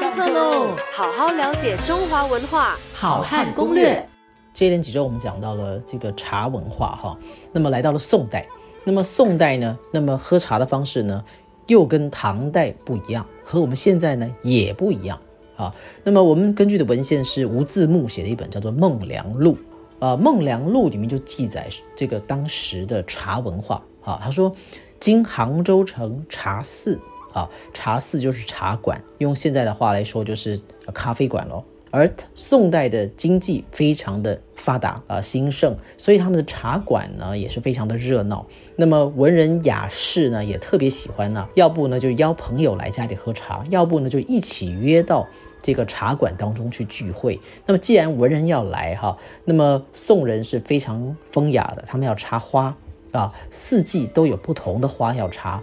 上课喽！好好了解中华文化，好汉攻略。接连几周我们讲到了这个茶文化哈，那么来到了宋代，那么宋代呢，那么喝茶的方式呢，又跟唐代不一样，和我们现在呢也不一样啊。那么我们根据的文献是吴自牧写的一本叫做《孟良录》啊，《孟良录》里面就记载这个当时的茶文化啊，他说，今杭州城茶肆。啊，茶肆就是茶馆，用现在的话来说就是咖啡馆喽。而宋代的经济非常的发达啊，兴盛，所以他们的茶馆呢也是非常的热闹。那么文人雅士呢也特别喜欢呢，要不呢就邀朋友来家里喝茶，要不呢就一起约到这个茶馆当中去聚会。那么既然文人要来哈，那么宋人是非常风雅的，他们要插花啊，四季都有不同的花要插。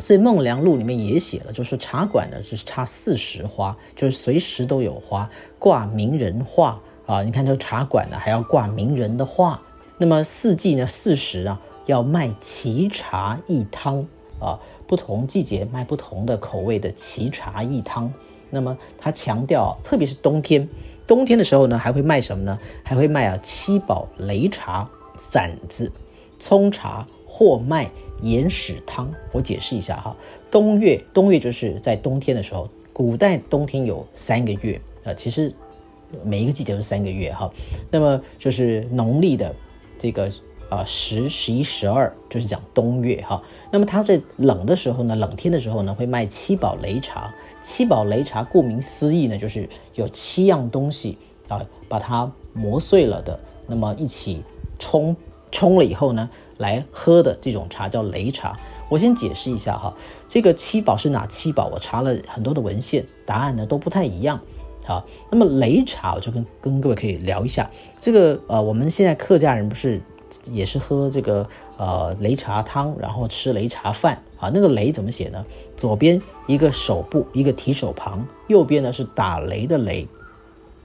所以《孟良录》里面也写了，就是茶馆呢，是插四时花，就是随时都有花，挂名人画啊。你看这个茶馆呢，还要挂名人的画。那么四季呢，四时啊，要卖奇茶异汤啊，不同季节卖不同的口味的奇茶异汤。那么他强调，特别是冬天，冬天的时候呢，还会卖什么呢？还会卖啊七宝擂茶、散子、葱茶。或卖盐豉汤，我解释一下哈。冬月，冬月就是在冬天的时候，古代冬天有三个月啊，其实每一个季节都是三个月哈。那么就是农历的这个啊十、十一、十二，就是讲冬月哈。那么它在冷的时候呢，冷天的时候呢，会卖七宝擂茶。七宝擂茶顾名思义呢，就是有七样东西啊，把它磨碎了的，那么一起冲。冲了以后呢，来喝的这种茶叫擂茶。我先解释一下哈，这个七宝是哪七宝？我查了很多的文献，答案呢都不太一样。好，那么擂茶我就跟跟各位可以聊一下。这个呃，我们现在客家人不是也是喝这个呃擂茶汤，然后吃擂茶饭啊？那个擂怎么写呢？左边一个手部一个提手旁，右边呢是打雷的雷。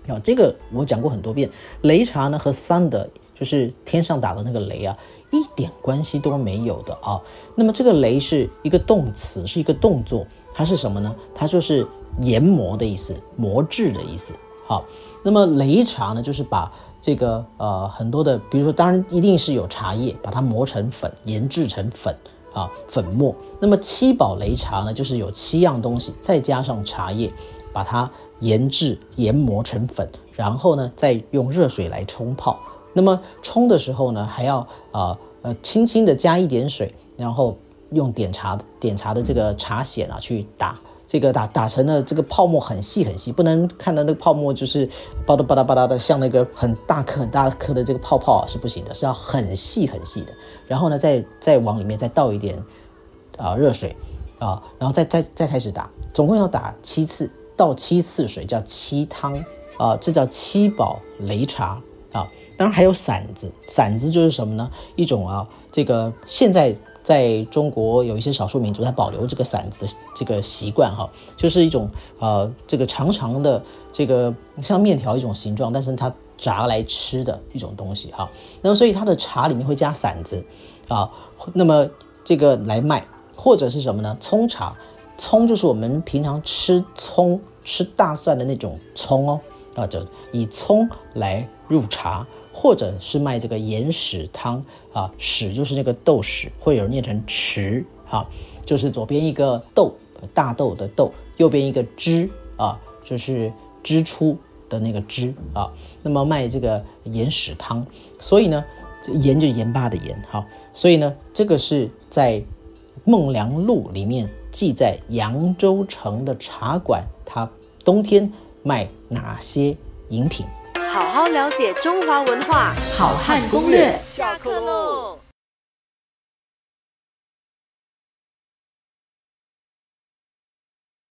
啊，这个我讲过很多遍。擂茶呢和 thunder。就是天上打的那个雷啊，一点关系都没有的啊。那么这个雷是一个动词，是一个动作，它是什么呢？它就是研磨的意思，磨制的意思。好，那么擂茶呢，就是把这个呃很多的，比如说，当然一定是有茶叶，把它磨成粉，研制成粉啊粉末。那么七宝擂茶呢，就是有七样东西，再加上茶叶，把它研制研磨成粉，然后呢再用热水来冲泡。那么冲的时候呢，还要啊呃轻轻的加一点水，然后用点茶点茶的这个茶筅啊去打，这个打打成了这个泡沫很细很细，不能看到那个泡沫就是吧嗒吧嗒吧嗒的，像那个很大颗很大颗的这个泡泡啊是不行的，是要很细很细的。然后呢，再再往里面再倒一点啊热水啊，然后再再再开始打，总共要打七次，倒七次水叫七汤啊，这叫七宝擂茶。啊，当然还有馓子，馓子就是什么呢？一种啊，这个现在在中国有一些少数民族，它保留这个馓子的这个习惯哈，就是一种呃，这个长长的这个像面条一种形状，但是它炸来吃的一种东西哈。那么所以它的茶里面会加馓子啊，那么这个来卖，或者是什么呢？葱茶，葱就是我们平常吃葱吃大蒜的那种葱哦。啊，就以葱来入茶，或者是卖这个盐屎汤啊，屎就是那个豆豉，会有人念成池哈，就是左边一个豆，大豆的豆，右边一个支啊，就是支出的那个支啊。那么卖这个盐屎汤，所以呢，盐就盐巴的盐哈，所以呢，这个是在《孟良录》里面记载扬州城的茶馆，它冬天。卖哪些饮品？好好了解中华文化，好汉攻略。下课喽。